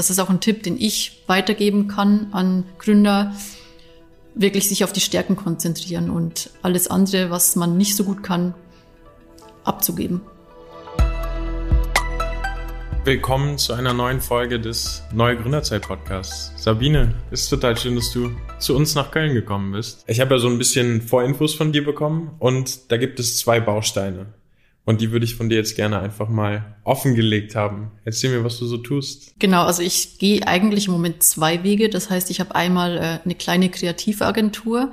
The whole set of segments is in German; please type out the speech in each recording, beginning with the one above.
das ist auch ein Tipp, den ich weitergeben kann an Gründer, wirklich sich auf die Stärken konzentrieren und alles andere, was man nicht so gut kann, abzugeben. Willkommen zu einer neuen Folge des Neue Gründerzeit Podcasts. Sabine, ist total schön, dass du zu uns nach Köln gekommen bist. Ich habe ja so ein bisschen Vorinfos von dir bekommen und da gibt es zwei Bausteine. Und die würde ich von dir jetzt gerne einfach mal offengelegt haben. Erzähl mir, was du so tust. Genau, also ich gehe eigentlich im Moment zwei Wege. Das heißt, ich habe einmal äh, eine kleine Kreativagentur,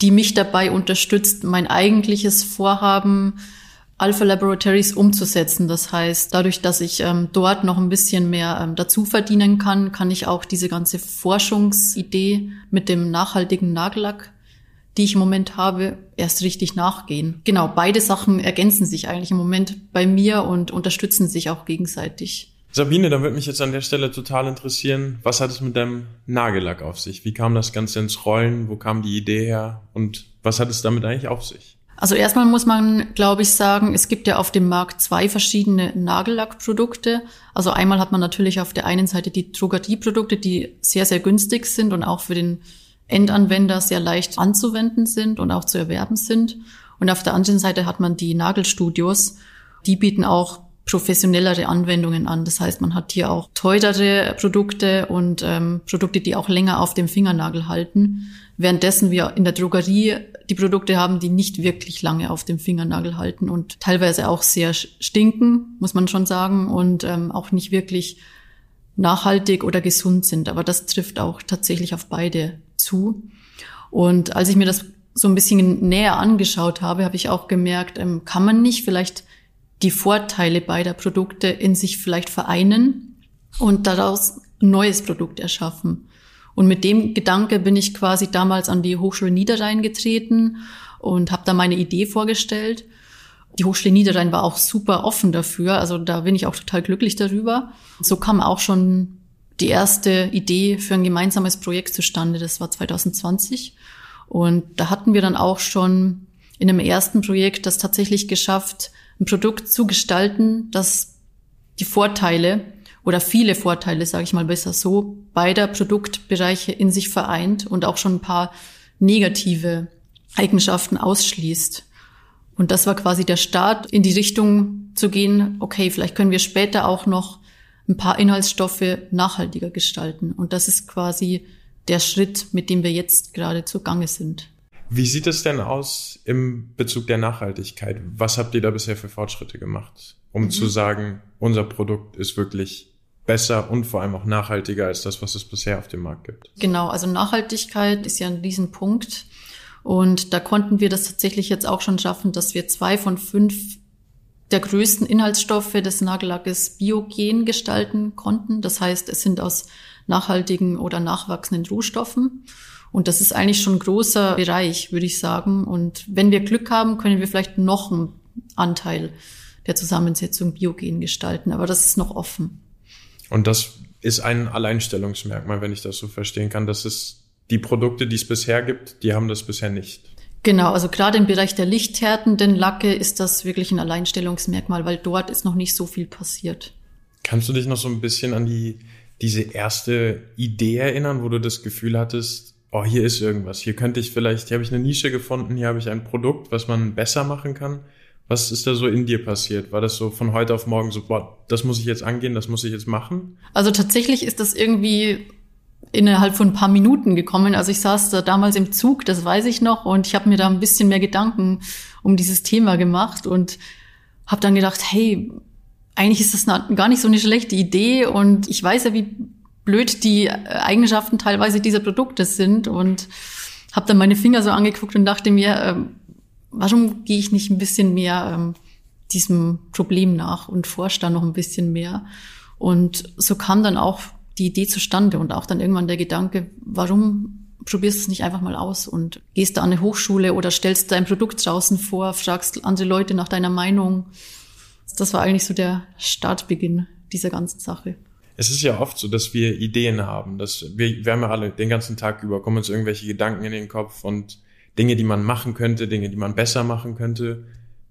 die mich dabei unterstützt, mein eigentliches Vorhaben Alpha Laboratories umzusetzen. Das heißt, dadurch, dass ich ähm, dort noch ein bisschen mehr ähm, dazu verdienen kann, kann ich auch diese ganze Forschungsidee mit dem nachhaltigen Nagellack die ich im Moment habe, erst richtig nachgehen. Genau, beide Sachen ergänzen sich eigentlich im Moment bei mir und unterstützen sich auch gegenseitig. Sabine, da würde mich jetzt an der Stelle total interessieren, was hat es mit deinem Nagellack auf sich? Wie kam das Ganze ins Rollen? Wo kam die Idee her? Und was hat es damit eigentlich auf sich? Also erstmal muss man, glaube ich, sagen, es gibt ja auf dem Markt zwei verschiedene Nagellackprodukte. Also einmal hat man natürlich auf der einen Seite die Drogerieprodukte, die sehr, sehr günstig sind und auch für den Endanwender sehr leicht anzuwenden sind und auch zu erwerben sind. Und auf der anderen Seite hat man die Nagelstudios. Die bieten auch professionellere Anwendungen an. Das heißt, man hat hier auch teurere Produkte und ähm, Produkte, die auch länger auf dem Fingernagel halten. Währenddessen wir in der Drogerie die Produkte haben, die nicht wirklich lange auf dem Fingernagel halten und teilweise auch sehr stinken, muss man schon sagen, und ähm, auch nicht wirklich nachhaltig oder gesund sind. Aber das trifft auch tatsächlich auf beide zu. Und als ich mir das so ein bisschen näher angeschaut habe, habe ich auch gemerkt, ähm, kann man nicht vielleicht die Vorteile beider Produkte in sich vielleicht vereinen und daraus ein neues Produkt erschaffen. Und mit dem Gedanke bin ich quasi damals an die Hochschule Niederrhein getreten und habe da meine Idee vorgestellt. Die Hochschule Niederrhein war auch super offen dafür, also da bin ich auch total glücklich darüber. So kam auch schon die erste Idee für ein gemeinsames Projekt zustande. Das war 2020. Und da hatten wir dann auch schon in einem ersten Projekt das tatsächlich geschafft, ein Produkt zu gestalten, das die Vorteile oder viele Vorteile, sage ich mal besser so, beider Produktbereiche in sich vereint und auch schon ein paar negative Eigenschaften ausschließt. Und das war quasi der Start, in die Richtung zu gehen, okay, vielleicht können wir später auch noch ein paar Inhaltsstoffe nachhaltiger gestalten. Und das ist quasi der Schritt, mit dem wir jetzt gerade zugange sind. Wie sieht es denn aus im Bezug der Nachhaltigkeit? Was habt ihr da bisher für Fortschritte gemacht, um mhm. zu sagen, unser Produkt ist wirklich besser und vor allem auch nachhaltiger als das, was es bisher auf dem Markt gibt? Genau, also Nachhaltigkeit ist ja ein Riesenpunkt. Und da konnten wir das tatsächlich jetzt auch schon schaffen, dass wir zwei von fünf der größten Inhaltsstoffe des Nagellackes biogen gestalten konnten. Das heißt, es sind aus nachhaltigen oder nachwachsenden Rohstoffen. Und das ist eigentlich schon ein großer Bereich, würde ich sagen. Und wenn wir Glück haben, können wir vielleicht noch einen Anteil der Zusammensetzung biogen gestalten. Aber das ist noch offen. Und das ist ein Alleinstellungsmerkmal, wenn ich das so verstehen kann. Das ist die Produkte, die es bisher gibt, die haben das bisher nicht. Genau, also gerade im Bereich der lichthärtenden Lacke ist das wirklich ein Alleinstellungsmerkmal, weil dort ist noch nicht so viel passiert. Kannst du dich noch so ein bisschen an die, diese erste Idee erinnern, wo du das Gefühl hattest, oh, hier ist irgendwas, hier könnte ich vielleicht, hier habe ich eine Nische gefunden, hier habe ich ein Produkt, was man besser machen kann. Was ist da so in dir passiert? War das so von heute auf morgen so, boah, das muss ich jetzt angehen, das muss ich jetzt machen? Also tatsächlich ist das irgendwie innerhalb von ein paar Minuten gekommen. Also ich saß da damals im Zug, das weiß ich noch, und ich habe mir da ein bisschen mehr Gedanken um dieses Thema gemacht und habe dann gedacht, hey, eigentlich ist das gar nicht so eine schlechte Idee und ich weiß ja, wie blöd die Eigenschaften teilweise dieser Produkte sind und habe dann meine Finger so angeguckt und dachte mir, ähm, warum gehe ich nicht ein bisschen mehr ähm, diesem Problem nach und forsche da noch ein bisschen mehr. Und so kam dann auch die Idee zustande und auch dann irgendwann der Gedanke, warum probierst du es nicht einfach mal aus und gehst da an eine Hochschule oder stellst dein Produkt draußen vor, fragst andere Leute nach deiner Meinung. Das war eigentlich so der Startbeginn dieser ganzen Sache. Es ist ja oft so, dass wir Ideen haben, dass wir, wir haben ja alle den ganzen Tag über, kommen uns irgendwelche Gedanken in den Kopf und Dinge, die man machen könnte, Dinge, die man besser machen könnte.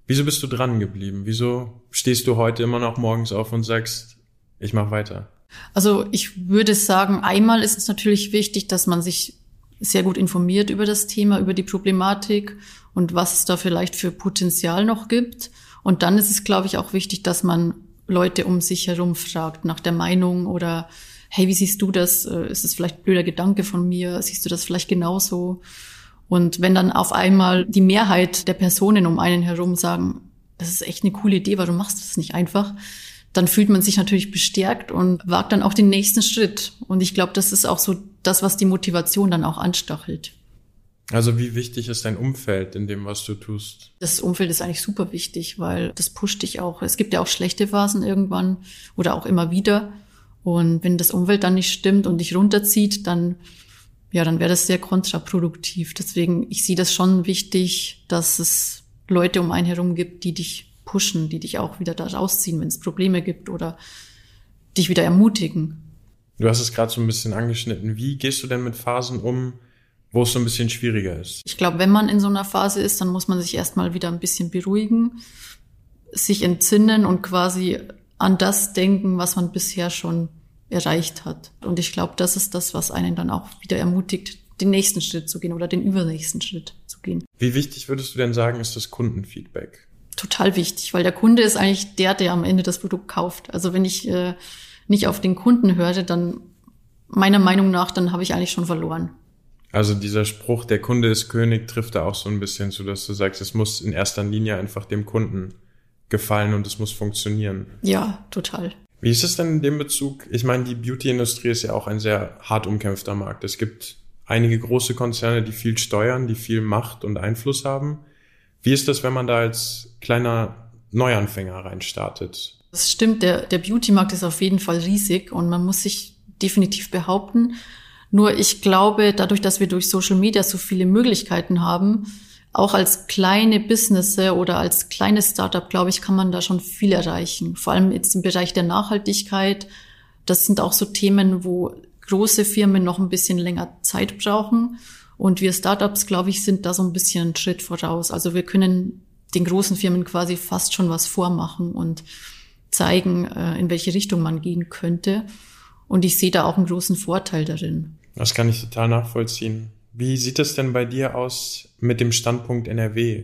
Wieso bist du dran geblieben? Wieso stehst du heute immer noch morgens auf und sagst, ich mach weiter? Also ich würde sagen, einmal ist es natürlich wichtig, dass man sich sehr gut informiert über das Thema, über die Problematik und was es da vielleicht für Potenzial noch gibt. Und dann ist es, glaube ich, auch wichtig, dass man Leute um sich herum fragt nach der Meinung oder hey, wie siehst du das? Äh, ist es vielleicht ein blöder Gedanke von mir? Siehst du das vielleicht genauso? Und wenn dann auf einmal die Mehrheit der Personen um einen herum sagen, das ist echt eine coole Idee, warum machst du das nicht einfach? Dann fühlt man sich natürlich bestärkt und wagt dann auch den nächsten Schritt. Und ich glaube, das ist auch so das, was die Motivation dann auch anstachelt. Also wie wichtig ist dein Umfeld in dem, was du tust? Das Umfeld ist eigentlich super wichtig, weil das pusht dich auch. Es gibt ja auch schlechte Phasen irgendwann oder auch immer wieder. Und wenn das Umfeld dann nicht stimmt und dich runterzieht, dann, ja, dann wäre das sehr kontraproduktiv. Deswegen, ich sehe das schon wichtig, dass es Leute um einen herum gibt, die dich pushen, die dich auch wieder da rausziehen, wenn es Probleme gibt oder dich wieder ermutigen. Du hast es gerade so ein bisschen angeschnitten. Wie gehst du denn mit Phasen um, wo es so ein bisschen schwieriger ist? Ich glaube, wenn man in so einer Phase ist, dann muss man sich erstmal wieder ein bisschen beruhigen, sich entsinnen und quasi an das denken, was man bisher schon erreicht hat. Und ich glaube, das ist das, was einen dann auch wieder ermutigt, den nächsten Schritt zu gehen oder den übernächsten Schritt zu gehen. Wie wichtig würdest du denn sagen, ist das Kundenfeedback? Total wichtig, weil der Kunde ist eigentlich der, der am Ende das Produkt kauft. Also wenn ich äh, nicht auf den Kunden höre, dann meiner Meinung nach, dann habe ich eigentlich schon verloren. Also dieser Spruch, der Kunde ist König, trifft da auch so ein bisschen zu, dass du sagst, es muss in erster Linie einfach dem Kunden gefallen und es muss funktionieren. Ja, total. Wie ist es denn in dem Bezug? Ich meine, die Beauty-Industrie ist ja auch ein sehr hart umkämpfter Markt. Es gibt einige große Konzerne, die viel steuern, die viel Macht und Einfluss haben. Wie ist das, wenn man da als kleiner Neuanfänger reinstartet? Das stimmt, der, der Beauty-Markt ist auf jeden Fall riesig und man muss sich definitiv behaupten. Nur ich glaube, dadurch, dass wir durch Social Media so viele Möglichkeiten haben, auch als kleine Business oder als kleines Startup, glaube ich, kann man da schon viel erreichen. Vor allem jetzt im Bereich der Nachhaltigkeit. Das sind auch so Themen, wo große Firmen noch ein bisschen länger Zeit brauchen. Und wir Startups, glaube ich, sind da so ein bisschen einen Schritt voraus. Also wir können den großen Firmen quasi fast schon was vormachen und zeigen, äh, in welche Richtung man gehen könnte. Und ich sehe da auch einen großen Vorteil darin. Das kann ich total nachvollziehen. Wie sieht es denn bei dir aus mit dem Standpunkt NRW?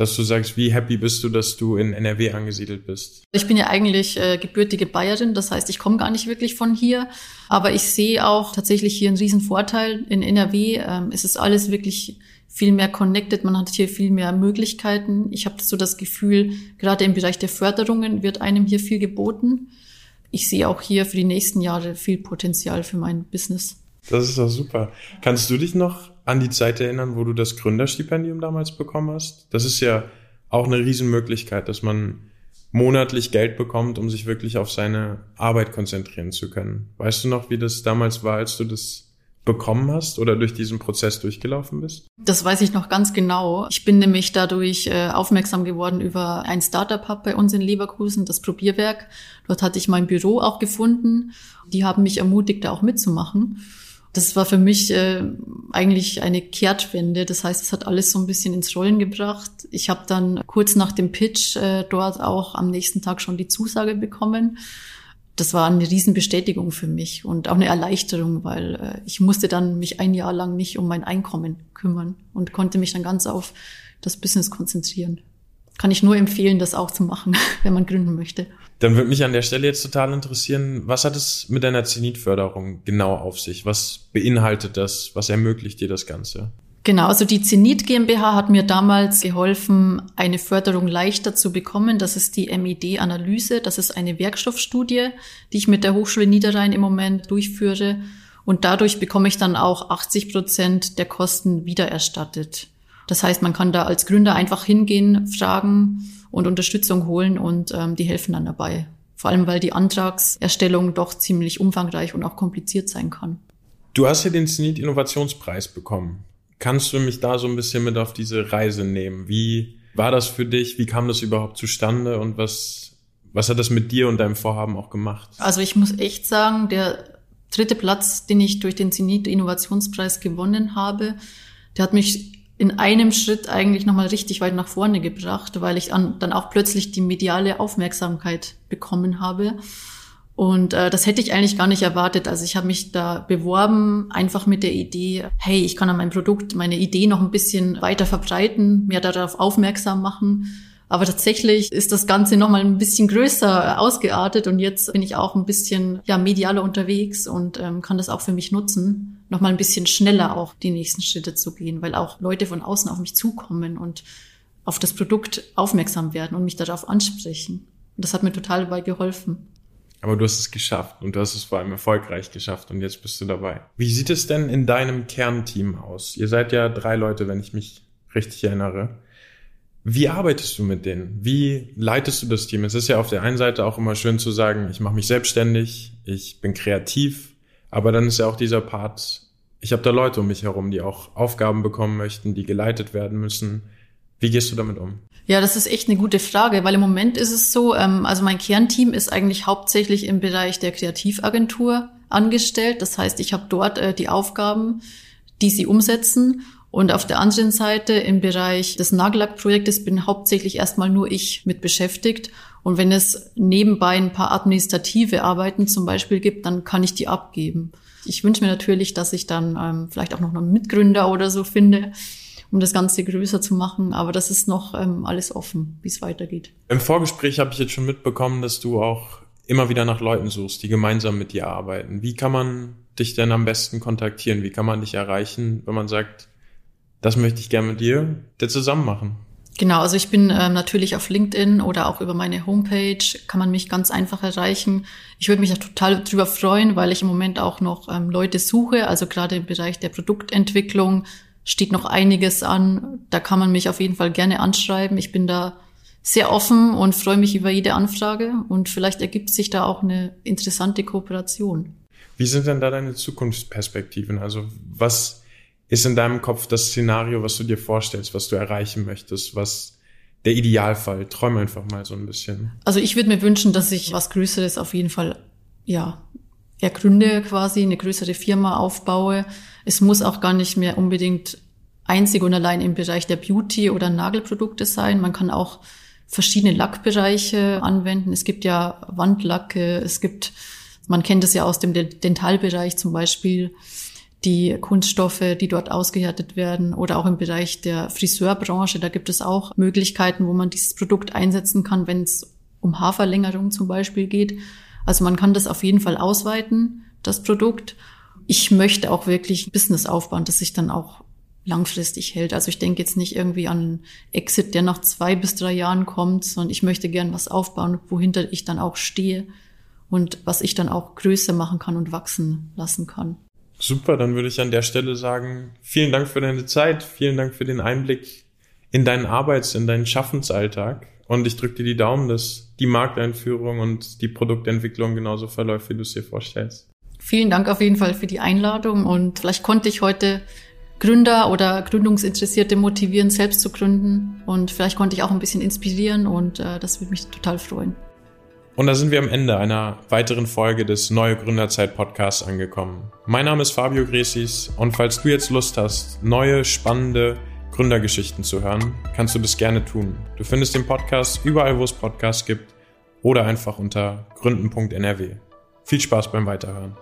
Dass du sagst, wie happy bist du, dass du in NRW angesiedelt bist? Ich bin ja eigentlich äh, gebürtige Bayerin, das heißt, ich komme gar nicht wirklich von hier. Aber ich sehe auch tatsächlich hier einen riesen Vorteil. In NRW ähm, ist es alles wirklich viel mehr connected, man hat hier viel mehr Möglichkeiten. Ich habe so das Gefühl, gerade im Bereich der Förderungen wird einem hier viel geboten. Ich sehe auch hier für die nächsten Jahre viel Potenzial für mein Business. Das ist doch super. Kannst du dich noch an die Zeit erinnern, wo du das Gründerstipendium damals bekommen hast? Das ist ja auch eine Riesenmöglichkeit, dass man monatlich Geld bekommt, um sich wirklich auf seine Arbeit konzentrieren zu können. Weißt du noch, wie das damals war, als du das bekommen hast oder durch diesen Prozess durchgelaufen bist? Das weiß ich noch ganz genau. Ich bin nämlich dadurch äh, aufmerksam geworden über ein Startup-Hub bei uns in Leverkusen, das Probierwerk. Dort hatte ich mein Büro auch gefunden. Die haben mich ermutigt, da auch mitzumachen. Das war für mich äh, eigentlich eine Kehrtwende. Das heißt, es hat alles so ein bisschen ins Rollen gebracht. Ich habe dann kurz nach dem Pitch äh, dort auch am nächsten Tag schon die Zusage bekommen. Das war eine Riesenbestätigung für mich und auch eine Erleichterung, weil äh, ich musste dann mich ein Jahr lang nicht um mein Einkommen kümmern und konnte mich dann ganz auf das Business konzentrieren. Kann ich nur empfehlen, das auch zu machen, wenn man gründen möchte. Dann würde mich an der Stelle jetzt total interessieren, was hat es mit deiner Zenitförderung genau auf sich? Was beinhaltet das? Was ermöglicht dir das Ganze? Genau, also die Zenit GmbH hat mir damals geholfen, eine Förderung leichter zu bekommen. Das ist die MED-Analyse. Das ist eine Werkstoffstudie, die ich mit der Hochschule Niederrhein im Moment durchführe. Und dadurch bekomme ich dann auch 80 Prozent der Kosten wiedererstattet. Das heißt, man kann da als Gründer einfach hingehen, fragen, und Unterstützung holen und ähm, die helfen dann dabei. Vor allem, weil die Antragserstellung doch ziemlich umfangreich und auch kompliziert sein kann. Du hast ja den Zenit Innovationspreis bekommen. Kannst du mich da so ein bisschen mit auf diese Reise nehmen? Wie war das für dich? Wie kam das überhaupt zustande und was, was hat das mit dir und deinem Vorhaben auch gemacht? Also ich muss echt sagen, der dritte Platz, den ich durch den Zenit Innovationspreis gewonnen habe, der hat mich in einem Schritt eigentlich nochmal richtig weit nach vorne gebracht, weil ich dann auch plötzlich die mediale Aufmerksamkeit bekommen habe. Und äh, das hätte ich eigentlich gar nicht erwartet. Also ich habe mich da beworben, einfach mit der Idee, hey, ich kann an meinem Produkt meine Idee noch ein bisschen weiter verbreiten, mehr darauf aufmerksam machen. Aber tatsächlich ist das Ganze nochmal ein bisschen größer ausgeartet und jetzt bin ich auch ein bisschen ja, medialer unterwegs und ähm, kann das auch für mich nutzen, nochmal ein bisschen schneller auch die nächsten Schritte zu gehen, weil auch Leute von außen auf mich zukommen und auf das Produkt aufmerksam werden und mich darauf ansprechen. Und das hat mir total dabei geholfen. Aber du hast es geschafft und du hast es vor allem erfolgreich geschafft und jetzt bist du dabei. Wie sieht es denn in deinem Kernteam aus? Ihr seid ja drei Leute, wenn ich mich richtig erinnere. Wie arbeitest du mit denen? Wie leitest du das Team? Es ist ja auf der einen Seite auch immer schön zu sagen, ich mache mich selbstständig, ich bin kreativ, aber dann ist ja auch dieser Part, ich habe da Leute um mich herum, die auch Aufgaben bekommen möchten, die geleitet werden müssen. Wie gehst du damit um? Ja, das ist echt eine gute Frage, weil im Moment ist es so, ähm, also mein Kernteam ist eigentlich hauptsächlich im Bereich der Kreativagentur angestellt. Das heißt, ich habe dort äh, die Aufgaben, die sie umsetzen und auf der anderen Seite im Bereich des Nagellackprojektes bin hauptsächlich erstmal nur ich mit beschäftigt. Und wenn es nebenbei ein paar administrative Arbeiten zum Beispiel gibt, dann kann ich die abgeben. Ich wünsche mir natürlich, dass ich dann ähm, vielleicht auch noch einen Mitgründer oder so finde, um das Ganze größer zu machen. Aber das ist noch ähm, alles offen, wie es weitergeht. Im Vorgespräch habe ich jetzt schon mitbekommen, dass du auch immer wieder nach Leuten suchst, die gemeinsam mit dir arbeiten. Wie kann man dich denn am besten kontaktieren? Wie kann man dich erreichen, wenn man sagt, das möchte ich gerne mit dir der zusammen machen. Genau, also ich bin ähm, natürlich auf LinkedIn oder auch über meine Homepage kann man mich ganz einfach erreichen. Ich würde mich auch total drüber freuen, weil ich im Moment auch noch ähm, Leute suche. Also gerade im Bereich der Produktentwicklung steht noch einiges an. Da kann man mich auf jeden Fall gerne anschreiben. Ich bin da sehr offen und freue mich über jede Anfrage und vielleicht ergibt sich da auch eine interessante Kooperation. Wie sind denn da deine Zukunftsperspektiven? Also was ist in deinem Kopf das Szenario, was du dir vorstellst, was du erreichen möchtest, was der Idealfall? Träum einfach mal so ein bisschen. Also ich würde mir wünschen, dass ich was Größeres auf jeden Fall, ja, ergründe quasi, eine größere Firma aufbaue. Es muss auch gar nicht mehr unbedingt einzig und allein im Bereich der Beauty- oder Nagelprodukte sein. Man kann auch verschiedene Lackbereiche anwenden. Es gibt ja Wandlacke, es gibt, man kennt es ja aus dem Dentalbereich zum Beispiel die Kunststoffe, die dort ausgehärtet werden oder auch im Bereich der Friseurbranche. Da gibt es auch Möglichkeiten, wo man dieses Produkt einsetzen kann, wenn es um Haarverlängerung zum Beispiel geht. Also man kann das auf jeden Fall ausweiten, das Produkt. Ich möchte auch wirklich Business aufbauen, das sich dann auch langfristig hält. Also ich denke jetzt nicht irgendwie an einen Exit, der nach zwei bis drei Jahren kommt, sondern ich möchte gern was aufbauen, wohinter ich dann auch stehe und was ich dann auch größer machen kann und wachsen lassen kann. Super, dann würde ich an der Stelle sagen, vielen Dank für deine Zeit, vielen Dank für den Einblick in deinen Arbeits-, in deinen Schaffensalltag. Und ich drücke dir die Daumen, dass die Markteinführung und die Produktentwicklung genauso verläuft, wie du es dir vorstellst. Vielen Dank auf jeden Fall für die Einladung und vielleicht konnte ich heute Gründer oder Gründungsinteressierte motivieren, selbst zu gründen und vielleicht konnte ich auch ein bisschen inspirieren und äh, das würde mich total freuen. Und da sind wir am Ende einer weiteren Folge des Neue Gründerzeit Podcasts angekommen. Mein Name ist Fabio Gresis und falls du jetzt Lust hast, neue, spannende Gründergeschichten zu hören, kannst du das gerne tun. Du findest den Podcast überall, wo es Podcasts gibt oder einfach unter gründen.nrw. Viel Spaß beim Weiterhören.